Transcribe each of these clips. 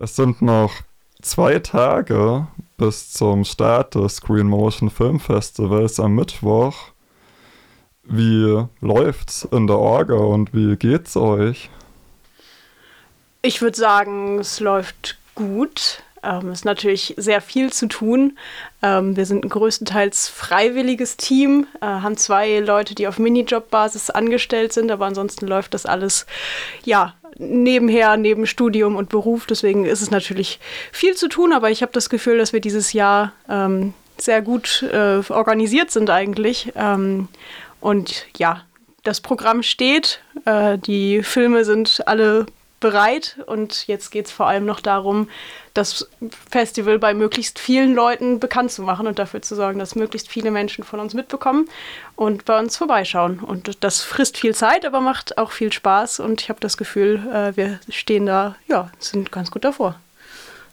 Es sind noch zwei Tage bis zum Start des Screen Motion Film Festivals am Mittwoch. Wie läuft's in der Orga und wie geht's euch? Ich würde sagen, es läuft gut. Ähm, es ist natürlich sehr viel zu tun. Ähm, wir sind ein größtenteils freiwilliges Team, äh, haben zwei Leute, die auf Minijob-Basis angestellt sind, aber ansonsten läuft das alles ja nebenher, neben Studium und Beruf. Deswegen ist es natürlich viel zu tun, aber ich habe das Gefühl, dass wir dieses Jahr ähm, sehr gut äh, organisiert sind eigentlich. Ähm, und ja, das Programm steht, äh, die Filme sind alle bereit und jetzt geht es vor allem noch darum, das Festival bei möglichst vielen Leuten bekannt zu machen und dafür zu sorgen, dass möglichst viele Menschen von uns mitbekommen und bei uns vorbeischauen. Und das frisst viel Zeit, aber macht auch viel Spaß und ich habe das Gefühl, äh, wir stehen da, ja, sind ganz gut davor.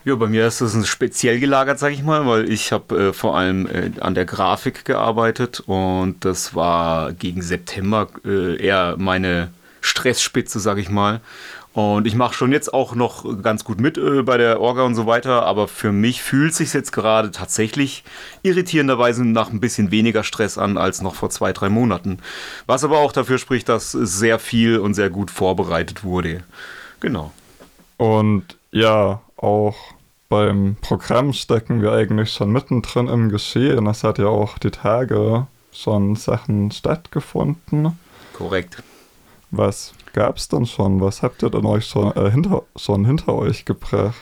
Ja, bei mir ist das speziell gelagert, sag ich mal, weil ich habe äh, vor allem äh, an der Grafik gearbeitet und das war gegen September äh, eher meine Stressspitze, sag ich mal. Und ich mache schon jetzt auch noch ganz gut mit äh, bei der Orga und so weiter, aber für mich fühlt sich jetzt gerade tatsächlich irritierenderweise nach ein bisschen weniger Stress an als noch vor zwei, drei Monaten. Was aber auch dafür spricht, dass sehr viel und sehr gut vorbereitet wurde. Genau. Und ja, auch beim Programm stecken wir eigentlich schon mittendrin im Geschehen. Es hat ja auch die Tage schon Sachen stattgefunden. Korrekt. Was gab es denn schon? Was habt ihr denn euch schon, äh, hinter, schon hinter euch gebracht?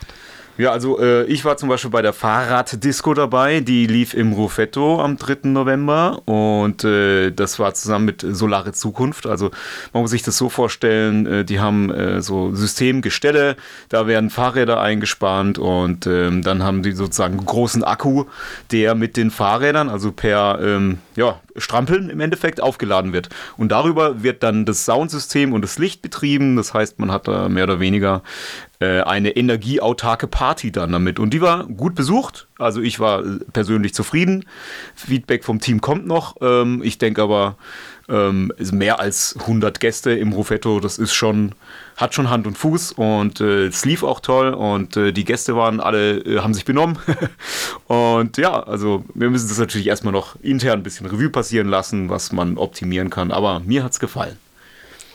Ja, also äh, ich war zum Beispiel bei der Fahrraddisco dabei, die lief im Ruffetto am 3. November und äh, das war zusammen mit Solare Zukunft. Also man muss sich das so vorstellen, äh, die haben äh, so Systemgestelle, da werden Fahrräder eingespannt und ähm, dann haben die sozusagen einen großen Akku, der mit den Fahrrädern, also per ähm, ja, Strampeln im Endeffekt aufgeladen wird. Und darüber wird dann das Soundsystem und das Licht betrieben. Das heißt, man hat da mehr oder weniger äh, eine energieautarke Party dann damit. Und die war gut besucht. Also ich war persönlich zufrieden. Feedback vom Team kommt noch. Ähm, ich denke aber, ähm, mehr als 100 Gäste im Ruffetto, das ist schon, hat schon Hand und Fuß und äh, es lief auch toll und äh, die Gäste waren alle, äh, haben sich benommen. und ja, also wir müssen das natürlich erstmal noch intern ein bisschen Revue passieren lassen, was man optimieren kann, aber mir hat es gefallen.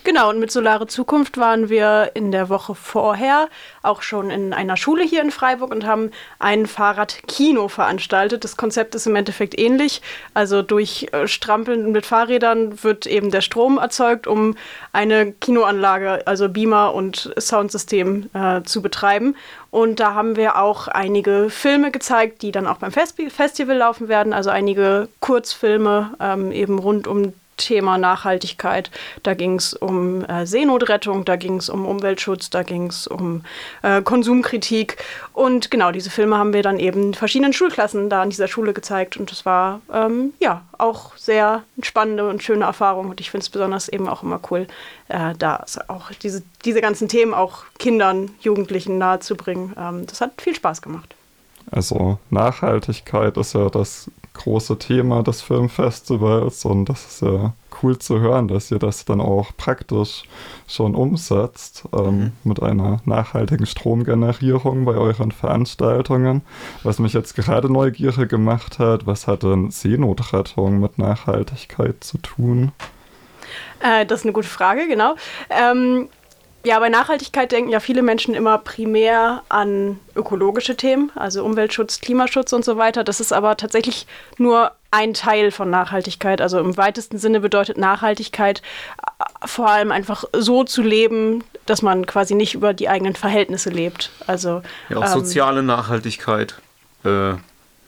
Genau, und mit Solare Zukunft waren wir in der Woche vorher auch schon in einer Schule hier in Freiburg und haben ein Fahrradkino veranstaltet. Das Konzept ist im Endeffekt ähnlich. Also durch äh, Strampeln mit Fahrrädern wird eben der Strom erzeugt, um eine Kinoanlage, also Beamer und Soundsystem äh, zu betreiben. Und da haben wir auch einige Filme gezeigt, die dann auch beim Festival laufen werden. Also einige Kurzfilme ähm, eben rund um Thema Nachhaltigkeit. Da ging es um äh, Seenotrettung, da ging es um Umweltschutz, da ging es um äh, Konsumkritik. Und genau, diese Filme haben wir dann eben verschiedenen Schulklassen da an dieser Schule gezeigt. Und das war ähm, ja auch sehr spannende und schöne Erfahrung. Und ich finde es besonders eben auch immer cool, äh, da auch diese, diese ganzen Themen auch Kindern, Jugendlichen nahezubringen. Ähm, das hat viel Spaß gemacht. Also Nachhaltigkeit ist ja das große Thema des Filmfestivals und das ist ja cool zu hören, dass ihr das dann auch praktisch schon umsetzt ähm, mhm. mit einer nachhaltigen Stromgenerierung bei euren Veranstaltungen. Was mich jetzt gerade neugierig gemacht hat, was hat denn Seenotrettung mit Nachhaltigkeit zu tun? Äh, das ist eine gute Frage, genau. Ähm, ja, bei Nachhaltigkeit denken ja viele Menschen immer primär an ökologische Themen, also Umweltschutz, Klimaschutz und so weiter. Das ist aber tatsächlich nur ein Teil von Nachhaltigkeit. Also im weitesten Sinne bedeutet Nachhaltigkeit äh, vor allem einfach so zu leben, dass man quasi nicht über die eigenen Verhältnisse lebt. Also ja, auch ähm, soziale Nachhaltigkeit. Äh,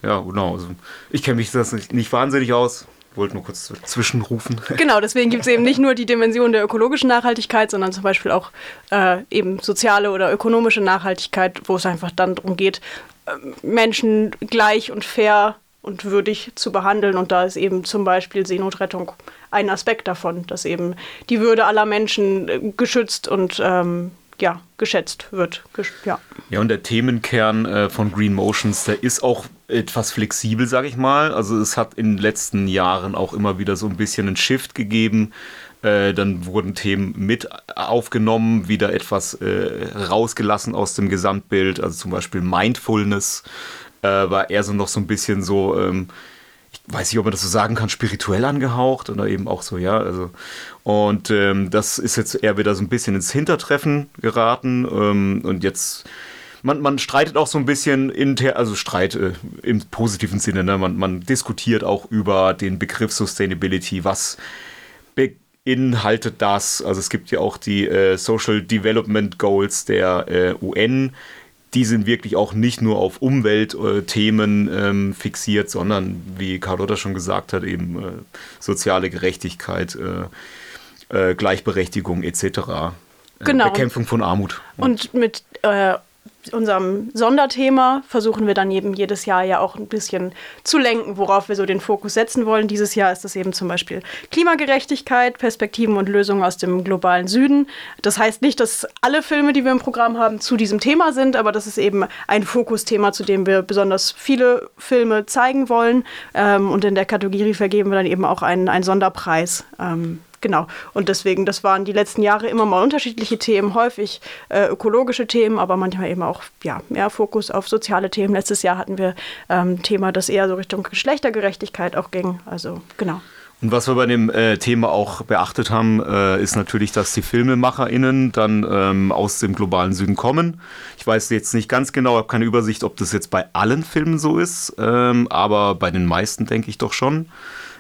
ja, genau. Also ich kenne mich das nicht, nicht wahnsinnig aus wollte nur kurz zwischenrufen. Genau, deswegen gibt es eben nicht nur die Dimension der ökologischen Nachhaltigkeit, sondern zum Beispiel auch äh, eben soziale oder ökonomische Nachhaltigkeit, wo es einfach dann darum geht, äh, Menschen gleich und fair und würdig zu behandeln. Und da ist eben zum Beispiel Seenotrettung ein Aspekt davon, dass eben die Würde aller Menschen äh, geschützt und ähm, ja, geschätzt wird. Ja. ja, und der Themenkern äh, von Green Motions, der ist auch etwas flexibel, sage ich mal. Also es hat in den letzten Jahren auch immer wieder so ein bisschen einen Shift gegeben. Äh, dann wurden Themen mit aufgenommen, wieder etwas äh, rausgelassen aus dem Gesamtbild. Also zum Beispiel Mindfulness äh, war eher so noch so ein bisschen so, ähm, weiß nicht, ob man das so sagen kann, spirituell angehaucht oder eben auch so, ja. Also, und ähm, das ist jetzt eher wieder so ein bisschen ins Hintertreffen geraten. Ähm, und jetzt man, man streitet auch so ein bisschen inter, also Streit äh, im positiven Sinne, ne? man, man diskutiert auch über den Begriff Sustainability, was beinhaltet das? Also es gibt ja auch die äh, Social Development Goals der äh, UN, die sind wirklich auch nicht nur auf Umweltthemen ähm, fixiert, sondern, wie Carlotta schon gesagt hat, eben äh, soziale Gerechtigkeit, äh, äh, Gleichberechtigung etc. Äh, genau. Bekämpfung von Armut. Und mit äh, unserem Sonderthema versuchen wir dann eben jedes Jahr ja auch ein bisschen zu lenken, worauf wir so den Fokus setzen wollen. Dieses Jahr ist das eben zum Beispiel Klimagerechtigkeit, Perspektiven und Lösungen aus dem globalen Süden. Das heißt nicht, dass alle Filme, die wir im Programm haben, zu diesem Thema sind, aber das ist eben ein Fokusthema, zu dem wir besonders viele Filme zeigen wollen. Ähm, und in der Kategorie vergeben wir dann eben auch einen, einen Sonderpreis. Genau. Und deswegen, das waren die letzten Jahre immer mal unterschiedliche Themen, häufig äh, ökologische Themen, aber manchmal eben auch ja, mehr Fokus auf soziale Themen. Letztes Jahr hatten wir ein ähm, Thema, das eher so Richtung Geschlechtergerechtigkeit auch ging. Also genau. Und was wir bei dem äh, Thema auch beachtet haben, äh, ist natürlich, dass die FilmemacherInnen dann ähm, aus dem globalen Süden kommen. Ich weiß jetzt nicht ganz genau, habe keine Übersicht, ob das jetzt bei allen Filmen so ist, ähm, aber bei den meisten denke ich doch schon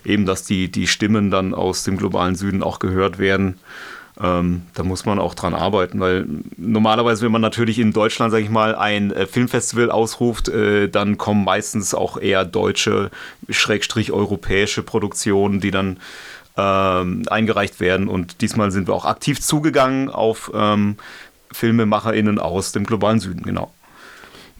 eben, dass die, die Stimmen dann aus dem globalen Süden auch gehört werden. Ähm, da muss man auch dran arbeiten, weil normalerweise, wenn man natürlich in Deutschland, sage ich mal, ein äh, Filmfestival ausruft, äh, dann kommen meistens auch eher deutsche, schrägstrich europäische Produktionen, die dann ähm, eingereicht werden. Und diesmal sind wir auch aktiv zugegangen auf ähm, FilmemacherInnen aus dem globalen Süden, genau.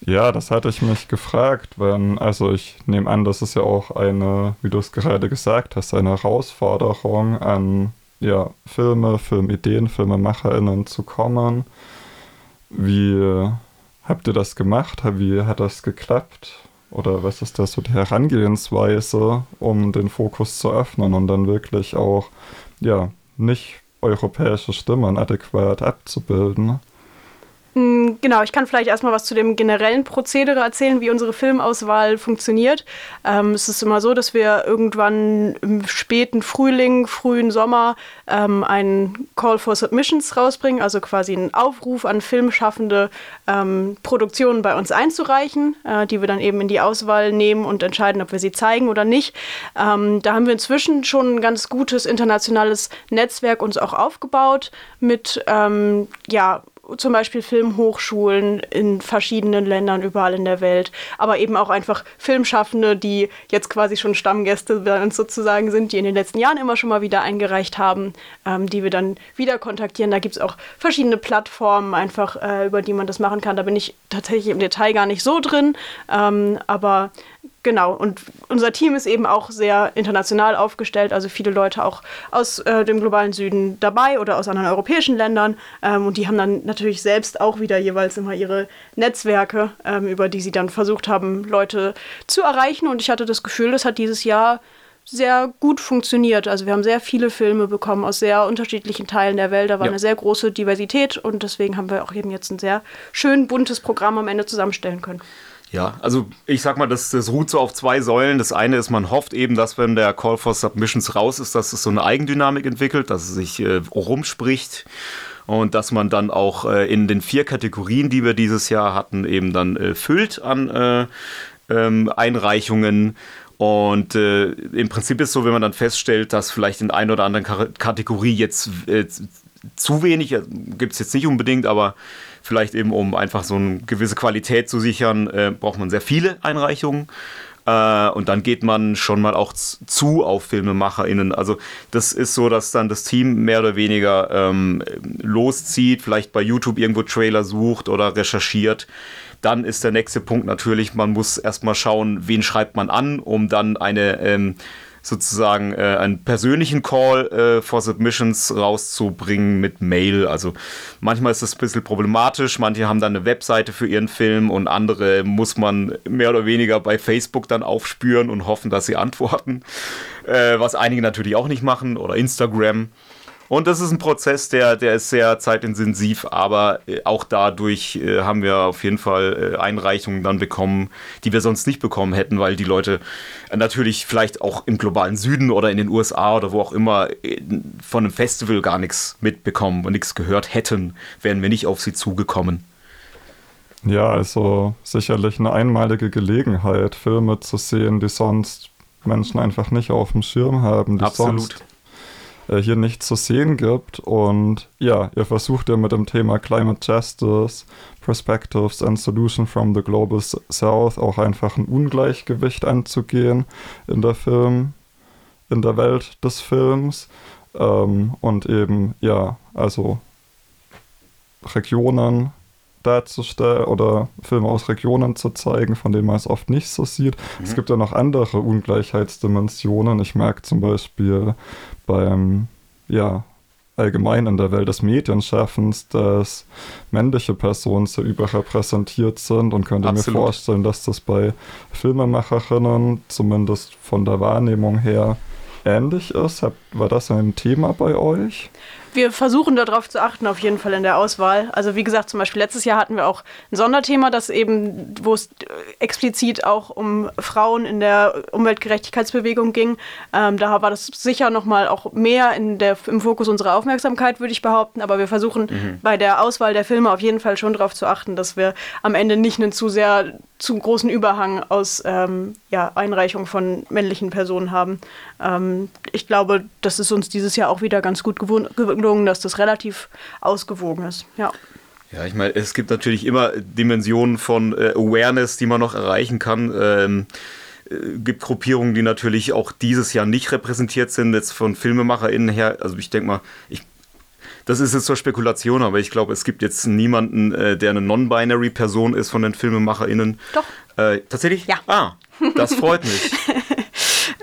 Ja, das hatte ich mich gefragt, wenn, also ich nehme an, das ist ja auch eine, wie du es gerade gesagt hast, eine Herausforderung an ja, Filme, Filmideen, FilmemacherInnen zu kommen. Wie habt ihr das gemacht? Wie hat das geklappt? Oder was ist das so die Herangehensweise, um den Fokus zu öffnen und dann wirklich auch, ja, nicht europäische Stimmen adäquat abzubilden? Mm, genau, ich kann vielleicht erstmal was zu dem generellen Prozedere erzählen, wie unsere Filmauswahl funktioniert. Ähm, es ist immer so, dass wir irgendwann im späten Frühling, frühen Sommer ähm, einen Call for Submissions rausbringen, also quasi einen Aufruf an Filmschaffende, ähm, Produktionen bei uns einzureichen, äh, die wir dann eben in die Auswahl nehmen und entscheiden, ob wir sie zeigen oder nicht. Ähm, da haben wir inzwischen schon ein ganz gutes internationales Netzwerk uns auch aufgebaut mit ähm, ja, zum Beispiel Filmhochschulen in verschiedenen Ländern überall in der Welt, aber eben auch einfach Filmschaffende, die jetzt quasi schon Stammgäste bei uns sozusagen sind, die in den letzten Jahren immer schon mal wieder eingereicht haben, ähm, die wir dann wieder kontaktieren. Da gibt es auch verschiedene Plattformen einfach, äh, über die man das machen kann. Da bin ich tatsächlich im Detail gar nicht so drin, ähm, aber Genau, und unser Team ist eben auch sehr international aufgestellt, also viele Leute auch aus äh, dem globalen Süden dabei oder aus anderen europäischen Ländern. Ähm, und die haben dann natürlich selbst auch wieder jeweils immer ihre Netzwerke, ähm, über die sie dann versucht haben, Leute zu erreichen. Und ich hatte das Gefühl, das hat dieses Jahr sehr gut funktioniert. Also wir haben sehr viele Filme bekommen aus sehr unterschiedlichen Teilen der Welt. Da war ja. eine sehr große Diversität und deswegen haben wir auch eben jetzt ein sehr schön buntes Programm am Ende zusammenstellen können. Ja, also ich sag mal, das, das ruht so auf zwei Säulen. Das eine ist, man hofft eben, dass wenn der Call for Submissions raus ist, dass es so eine Eigendynamik entwickelt, dass es sich äh, rumspricht und dass man dann auch äh, in den vier Kategorien, die wir dieses Jahr hatten, eben dann äh, füllt an äh, ähm, Einreichungen. Und äh, im Prinzip ist so, wenn man dann feststellt, dass vielleicht in einer oder anderen Kategorie jetzt äh, zu wenig, gibt es jetzt nicht unbedingt, aber vielleicht eben um einfach so eine gewisse Qualität zu sichern, äh, braucht man sehr viele Einreichungen. Äh, und dann geht man schon mal auch zu auf FilmemacherInnen. Also das ist so, dass dann das Team mehr oder weniger ähm, loszieht, vielleicht bei YouTube irgendwo Trailer sucht oder recherchiert. Dann ist der nächste Punkt natürlich, man muss erstmal schauen, wen schreibt man an, um dann eine ähm, sozusagen äh, einen persönlichen Call äh, for Submissions rauszubringen mit Mail. Also manchmal ist das ein bisschen problematisch, manche haben dann eine Webseite für ihren Film und andere muss man mehr oder weniger bei Facebook dann aufspüren und hoffen, dass sie antworten, äh, was einige natürlich auch nicht machen oder Instagram. Und das ist ein Prozess, der, der ist sehr zeitintensiv, aber äh, auch dadurch äh, haben wir auf jeden Fall äh, Einreichungen dann bekommen, die wir sonst nicht bekommen hätten, weil die Leute natürlich vielleicht auch im globalen Süden oder in den USA oder wo auch immer von einem Festival gar nichts mitbekommen und nichts gehört hätten, wären wir nicht auf sie zugekommen. Ja, also sicherlich eine einmalige Gelegenheit, Filme zu sehen, die sonst Menschen einfach nicht auf dem Schirm haben, die Absolut. sonst hier nicht zu sehen gibt. Und ja, ihr versucht ja mit dem Thema Climate Justice, Perspectives and Solution from the Global South auch einfach ein Ungleichgewicht anzugehen in der Film, in der Welt des Films. Ähm, und eben, ja, also Regionen darzustellen oder Filme aus Regionen zu zeigen, von denen man es oft nicht so sieht. Mhm. Es gibt ja noch andere Ungleichheitsdimensionen. Ich merke zum Beispiel beim, ja, allgemein in der Welt des Medienschaffens, dass männliche Personen sehr überrepräsentiert sind und könnte Absolut. mir vorstellen, dass das bei Filmemacherinnen zumindest von der Wahrnehmung her ähnlich ist. War das ein Thema bei euch? Wir versuchen darauf zu achten, auf jeden Fall in der Auswahl. Also wie gesagt, zum Beispiel letztes Jahr hatten wir auch ein Sonderthema, das eben, wo es explizit auch um Frauen in der Umweltgerechtigkeitsbewegung ging. Ähm, da war das sicher nochmal auch mehr in der, im Fokus unserer Aufmerksamkeit, würde ich behaupten. Aber wir versuchen bei der Auswahl der Filme auf jeden Fall schon darauf zu achten, dass wir am Ende nicht einen zu sehr zu großen Überhang aus ähm, ja, Einreichung von männlichen Personen haben. Ähm, ich glaube, das ist uns dieses Jahr auch wieder ganz gut gewohnt, gelungen, dass das relativ ausgewogen ist. Ja. Ja, ich meine, es gibt natürlich immer Dimensionen von äh, Awareness, die man noch erreichen kann. Ähm, äh, gibt Gruppierungen, die natürlich auch dieses Jahr nicht repräsentiert sind, jetzt von FilmemacherInnen her. Also ich denke mal, ich, das ist jetzt zur Spekulation, aber ich glaube, es gibt jetzt niemanden, äh, der eine non-binary Person ist von den FilmemacherInnen. Doch. Äh, tatsächlich? Ja. Ah, das freut mich.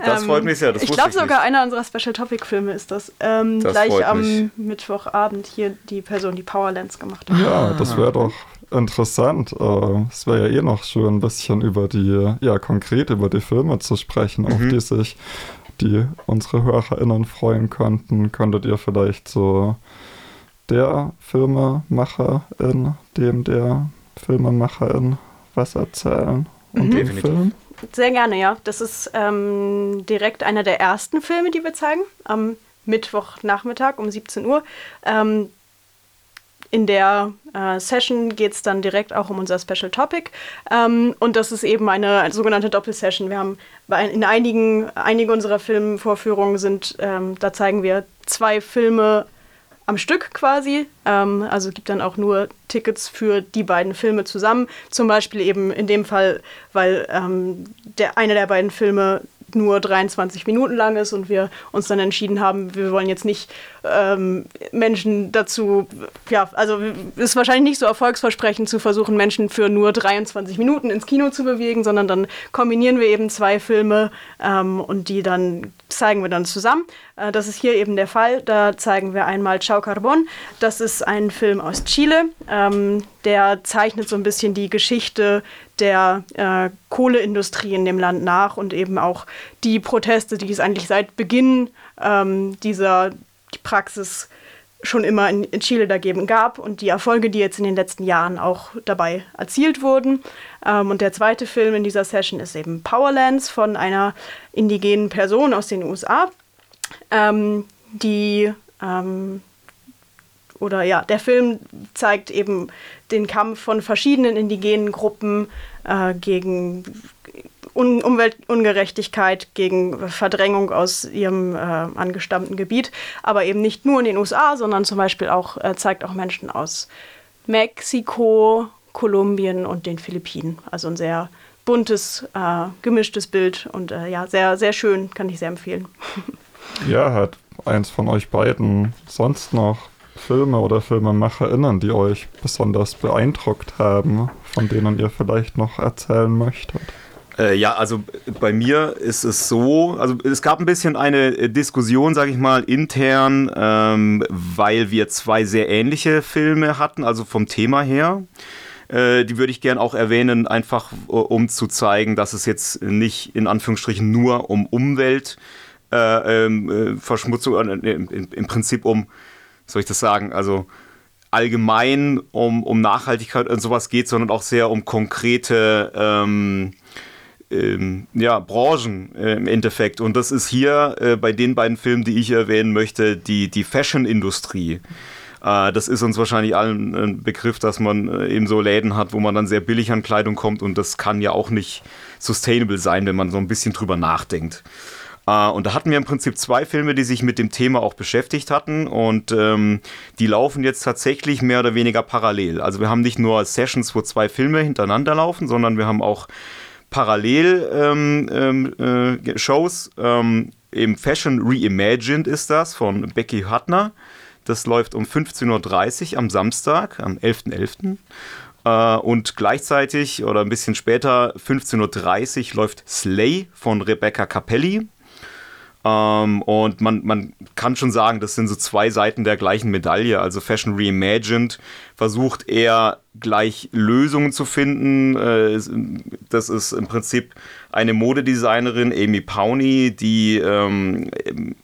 Das freut mich sehr. Das ich glaube sogar nicht. einer unserer Special Topic Filme ist das. Ähm, Das gleich freut am mich. Mittwochabend hier die Person, die Powerlands gemacht hat. Ja, das wäre doch interessant. Äh, Es wäre ja eh noch schön, ein bisschen über die, ja, konkret über die Filme zu sprechen, auf Mhm. die sich die unsere HörerInnen freuen könnten. Könntet ihr vielleicht so der Filmemacherin, dem der Filmemacherin was erzählen und Mhm. den Definitiv. Film? Sehr gerne, ja. Das ist ähm, direkt einer der ersten Filme, die wir zeigen, am Mittwochnachmittag um 17 Uhr. Ähm, in der äh, Session geht es dann direkt auch um unser Special Topic. Ähm, und das ist eben eine sogenannte Doppelsession. Wir haben bei, in einigen, einige unserer Filmvorführungen sind, ähm, da zeigen wir zwei Filme am Stück quasi. Ähm, also gibt dann auch nur Tickets für die beiden Filme zusammen. Zum Beispiel eben in dem Fall, weil ähm, der eine der beiden Filme nur 23 Minuten lang ist und wir uns dann entschieden haben, wir wollen jetzt nicht ähm, Menschen dazu, ja, also ist wahrscheinlich nicht so erfolgsversprechend zu versuchen, Menschen für nur 23 Minuten ins Kino zu bewegen, sondern dann kombinieren wir eben zwei Filme ähm, und die dann zeigen wir dann zusammen. Äh, das ist hier eben der Fall. Da zeigen wir einmal Chao Carbon. Das ist ein Film aus Chile. Ähm, der zeichnet so ein bisschen die Geschichte der äh, Kohleindustrie in dem Land nach und eben auch die Proteste, die es eigentlich seit Beginn ähm, dieser Praxis schon immer in, in Chile dagegen gab und die Erfolge, die jetzt in den letzten Jahren auch dabei erzielt wurden. Ähm, und der zweite Film in dieser Session ist eben Powerlands von einer indigenen Person aus den USA, ähm, die ähm, oder ja, der Film zeigt eben den Kampf von verschiedenen indigenen Gruppen äh, gegen Un Umweltungerechtigkeit, gegen Verdrängung aus ihrem äh, angestammten Gebiet, aber eben nicht nur in den USA, sondern zum Beispiel auch äh, zeigt auch Menschen aus Mexiko, Kolumbien und den Philippinen. Also ein sehr buntes, äh, gemischtes Bild und äh, ja, sehr, sehr schön, kann ich sehr empfehlen. Ja, hat eins von euch beiden sonst noch Filme oder FilmemacherInnen, die euch besonders beeindruckt haben, von denen ihr vielleicht noch erzählen möchtet? Äh, ja, also bei mir ist es so, also es gab ein bisschen eine Diskussion, sage ich mal, intern, ähm, weil wir zwei sehr ähnliche Filme hatten, also vom Thema her. Äh, die würde ich gern auch erwähnen, einfach um zu zeigen, dass es jetzt nicht in Anführungsstrichen nur um Umweltverschmutzung, äh, ähm, äh, im, im Prinzip um, soll ich das sagen, also allgemein um, um Nachhaltigkeit und sowas geht, sondern auch sehr um konkrete ähm, ähm, ja, Branchen äh, im Endeffekt. Und das ist hier äh, bei den beiden Filmen, die ich erwähnen möchte, die, die Fashion-Industrie. Äh, das ist uns wahrscheinlich allen ein Begriff, dass man äh, eben so Läden hat, wo man dann sehr billig an Kleidung kommt und das kann ja auch nicht sustainable sein, wenn man so ein bisschen drüber nachdenkt. Uh, und da hatten wir im Prinzip zwei Filme, die sich mit dem Thema auch beschäftigt hatten und ähm, die laufen jetzt tatsächlich mehr oder weniger parallel. Also wir haben nicht nur Sessions, wo zwei Filme hintereinander laufen, sondern wir haben auch parallel ähm, ähm, äh, Shows. Ähm, Im Fashion Reimagined ist das von Becky Huttner. Das läuft um 15.30 Uhr am Samstag, am 11.11. .11. Äh, und gleichzeitig oder ein bisschen später, 15.30 Uhr, läuft Slay von Rebecca Capelli. Ähm, und man, man kann schon sagen, das sind so zwei Seiten der gleichen Medaille. Also Fashion Reimagined versucht eher gleich Lösungen zu finden. Äh, das ist im Prinzip eine Modedesignerin, Amy Powney, die ähm,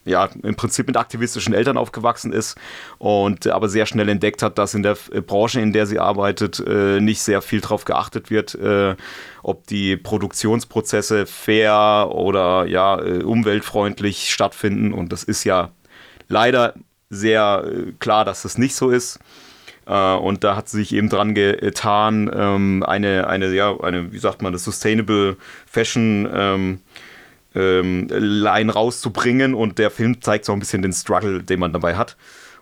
ja im Prinzip mit aktivistischen Eltern aufgewachsen ist und aber sehr schnell entdeckt hat, dass in der Branche, in der sie arbeitet, äh, nicht sehr viel darauf geachtet wird, äh, ob die Produktionsprozesse fair oder ja umweltfreundlich stattfinden. Und das ist ja leider sehr klar, dass das nicht so ist. Äh, und da hat sie sich eben dran getan, ähm, eine, eine, ja, eine, wie sagt man, das Sustainable Fashion ähm, ähm, Line rauszubringen. Und der Film zeigt so ein bisschen den Struggle, den man dabei hat.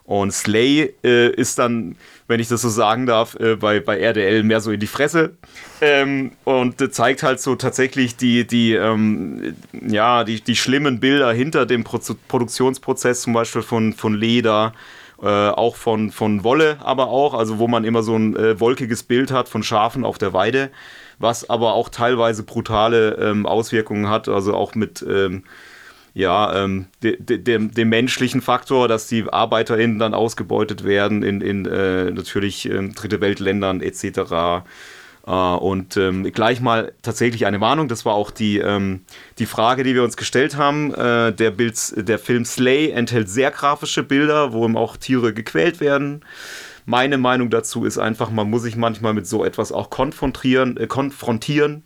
Und Slay äh, ist dann, wenn ich das so sagen darf, äh, bei, bei RDL mehr so in die Fresse ähm, und äh, zeigt halt so tatsächlich die, die, ähm, ja, die, die schlimmen Bilder hinter dem Pro Produktionsprozess, zum Beispiel von, von Leder, äh, auch von, von Wolle, aber auch, also wo man immer so ein äh, wolkiges Bild hat von Schafen auf der Weide, was aber auch teilweise brutale ähm, Auswirkungen hat, also auch mit ähm, ja, ähm, de, de, dem, dem, menschlichen Faktor, dass die ArbeiterInnen dann ausgebeutet werden in, in äh, natürlich ähm, Dritte Weltländern etc. Uh, und ähm, gleich mal tatsächlich eine Warnung, das war auch die, ähm, die Frage, die wir uns gestellt haben. Äh, der, Bild, der Film Slay enthält sehr grafische Bilder, wo auch Tiere gequält werden. Meine Meinung dazu ist einfach, man muss sich manchmal mit so etwas auch konfrontieren, äh, konfrontieren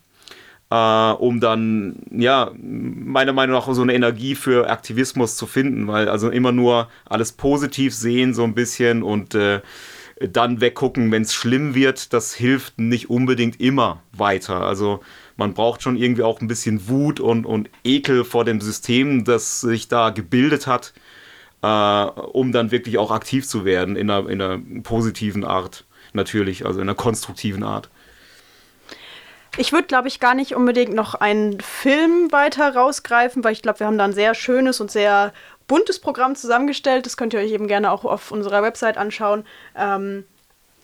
äh, um dann, ja, meiner Meinung nach so eine Energie für Aktivismus zu finden, weil also immer nur alles positiv sehen so ein bisschen und äh, dann weggucken, wenn es schlimm wird, das hilft nicht unbedingt immer weiter. Also man braucht schon irgendwie auch ein bisschen Wut und, und Ekel vor dem System, das sich da gebildet hat, äh, um dann wirklich auch aktiv zu werden in einer, in einer positiven Art, natürlich, also in einer konstruktiven Art. Ich würde, glaube ich, gar nicht unbedingt noch einen Film weiter rausgreifen, weil ich glaube, wir haben da ein sehr schönes und sehr buntes Programm zusammengestellt. Das könnt ihr euch eben gerne auch auf unserer Website anschauen. Ähm,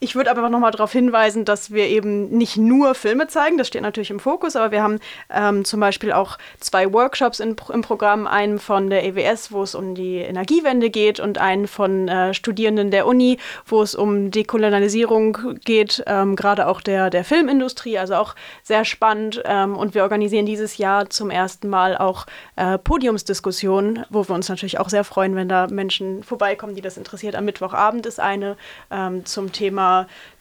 ich würde aber noch mal darauf hinweisen, dass wir eben nicht nur Filme zeigen, das steht natürlich im Fokus, aber wir haben ähm, zum Beispiel auch zwei Workshops in, im Programm, einen von der EWS, wo es um die Energiewende geht und einen von äh, Studierenden der Uni, wo es um Dekolonialisierung geht, ähm, gerade auch der, der Filmindustrie, also auch sehr spannend. Ähm, und wir organisieren dieses Jahr zum ersten Mal auch äh, Podiumsdiskussionen, wo wir uns natürlich auch sehr freuen, wenn da Menschen vorbeikommen, die das interessiert. Am Mittwochabend ist eine ähm, zum Thema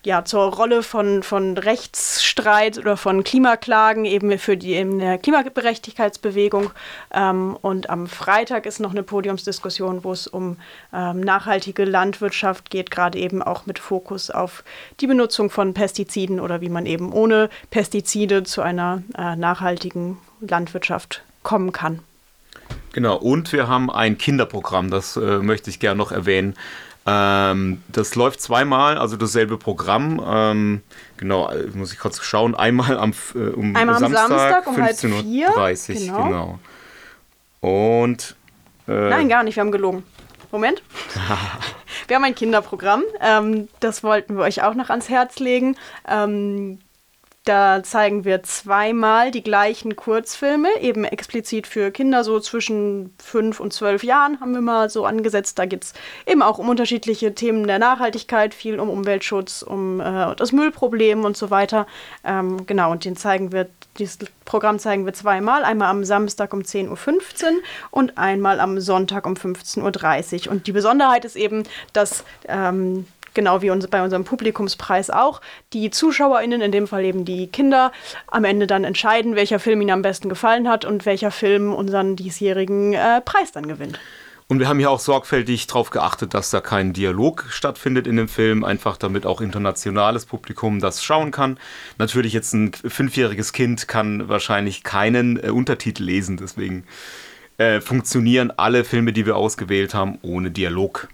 ja, zur Rolle von, von Rechtsstreit oder von Klimaklagen eben für die in der Klimagerechtigkeitsbewegung. Ähm, und am Freitag ist noch eine Podiumsdiskussion, wo es um ähm, nachhaltige Landwirtschaft geht, gerade eben auch mit Fokus auf die Benutzung von Pestiziden oder wie man eben ohne Pestizide zu einer äh, nachhaltigen Landwirtschaft kommen kann. Genau, und wir haben ein Kinderprogramm, das äh, möchte ich gerne noch erwähnen. Ähm, das läuft zweimal, also dasselbe Programm. Ähm, genau, muss ich kurz schauen. Einmal am, äh, um Einmal Samstag, Samstag um 15.30 Uhr. Genau. genau. Und. Äh, Nein, gar nicht, wir haben gelogen. Moment. wir haben ein Kinderprogramm. Ähm, das wollten wir euch auch noch ans Herz legen. Da zeigen wir zweimal die gleichen Kurzfilme, eben explizit für Kinder, so zwischen fünf und zwölf Jahren haben wir mal so angesetzt. Da geht es eben auch um unterschiedliche Themen der Nachhaltigkeit, viel um Umweltschutz, um äh, das Müllproblem und so weiter. Ähm, genau, und den zeigen wir, dieses Programm zeigen wir zweimal. Einmal am Samstag um 10.15 Uhr und einmal am Sonntag um 15.30 Uhr. Und die Besonderheit ist eben, dass ähm, genau wie uns bei unserem Publikumspreis auch, die ZuschauerInnen, in dem Fall eben die Kinder, am Ende dann entscheiden, welcher Film ihnen am besten gefallen hat und welcher Film unseren diesjährigen äh, Preis dann gewinnt. Und wir haben hier auch sorgfältig darauf geachtet, dass da kein Dialog stattfindet in dem Film, einfach damit auch internationales Publikum das schauen kann. Natürlich jetzt ein fünfjähriges Kind kann wahrscheinlich keinen äh, Untertitel lesen, deswegen äh, funktionieren alle Filme, die wir ausgewählt haben, ohne Dialog.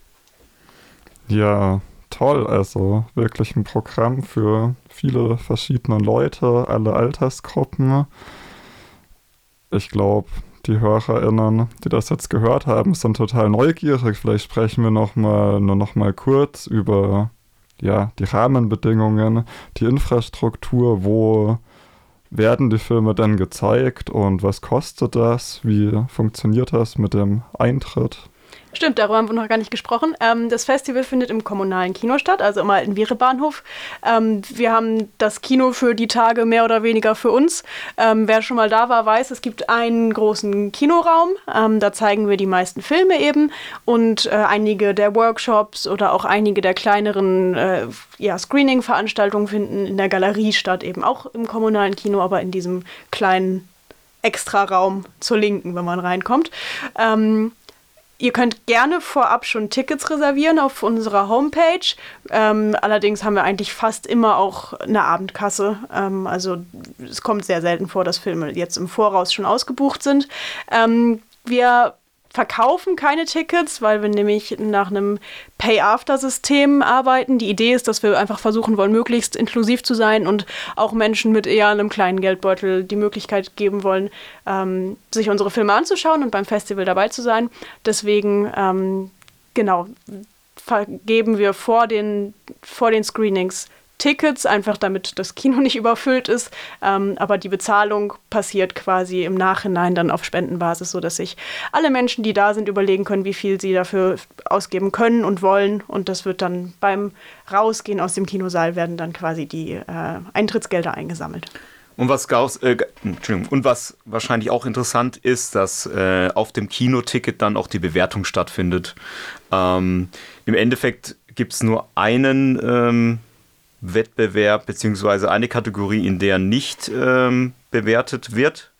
Ja, toll. Also wirklich ein Programm für viele verschiedene Leute, alle Altersgruppen. Ich glaube, die HörerInnen, die das jetzt gehört haben, sind total neugierig. Vielleicht sprechen wir noch mal, nur noch mal kurz über ja, die Rahmenbedingungen, die Infrastruktur, wo werden die Filme denn gezeigt und was kostet das? Wie funktioniert das mit dem Eintritt? Stimmt, darüber haben wir noch gar nicht gesprochen. Ähm, das Festival findet im kommunalen Kino statt, also im alten Viere-Bahnhof. Ähm, wir haben das Kino für die Tage mehr oder weniger für uns. Ähm, wer schon mal da war, weiß, es gibt einen großen Kinoraum. Ähm, da zeigen wir die meisten Filme eben und äh, einige der Workshops oder auch einige der kleineren äh, ja, Screening-Veranstaltungen finden in der Galerie statt, eben auch im kommunalen Kino, aber in diesem kleinen Extraraum zur Linken, wenn man reinkommt. Ähm, Ihr könnt gerne vorab schon Tickets reservieren auf unserer Homepage. Ähm, allerdings haben wir eigentlich fast immer auch eine Abendkasse. Ähm, also es kommt sehr selten vor, dass Filme jetzt im Voraus schon ausgebucht sind. Ähm, wir verkaufen keine Tickets, weil wir nämlich nach einem Pay-After-System arbeiten. Die Idee ist, dass wir einfach versuchen wollen, möglichst inklusiv zu sein und auch Menschen mit eher einem kleinen Geldbeutel die Möglichkeit geben wollen, ähm, sich unsere Filme anzuschauen und beim Festival dabei zu sein. Deswegen, ähm, genau, vergeben wir vor den, vor den Screenings Tickets, einfach damit das Kino nicht überfüllt ist. Ähm, aber die Bezahlung passiert quasi im Nachhinein dann auf Spendenbasis, sodass sich alle Menschen, die da sind, überlegen können, wie viel sie dafür ausgeben können und wollen. Und das wird dann beim Rausgehen aus dem Kinosaal werden dann quasi die äh, Eintrittsgelder eingesammelt. Und was, äh, und was wahrscheinlich auch interessant ist, dass äh, auf dem Kinoticket dann auch die Bewertung stattfindet. Ähm, Im Endeffekt gibt es nur einen ähm, Wettbewerb beziehungsweise eine Kategorie, in der nicht ähm, bewertet wird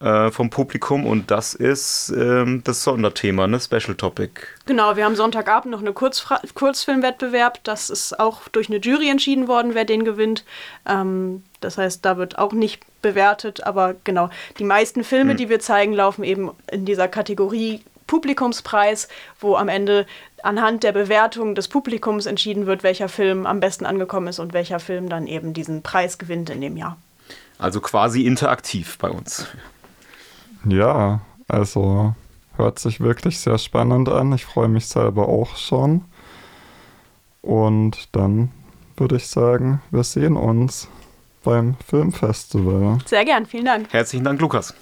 äh, vom Publikum und das ist ähm, das Sonderthema, ne? Special Topic. Genau, wir haben Sonntagabend noch einen Kurzfra Kurzfilmwettbewerb. Das ist auch durch eine Jury entschieden worden, wer den gewinnt. Ähm, das heißt, da wird auch nicht bewertet, aber genau, die meisten Filme, mhm. die wir zeigen, laufen eben in dieser Kategorie Publikumspreis, wo am Ende anhand der Bewertung des Publikums entschieden wird, welcher Film am besten angekommen ist und welcher Film dann eben diesen Preis gewinnt in dem Jahr. Also quasi interaktiv bei uns. Ja, also hört sich wirklich sehr spannend an. Ich freue mich selber auch schon. Und dann würde ich sagen, wir sehen uns beim Filmfestival. Sehr gern, vielen Dank. Herzlichen Dank, Lukas.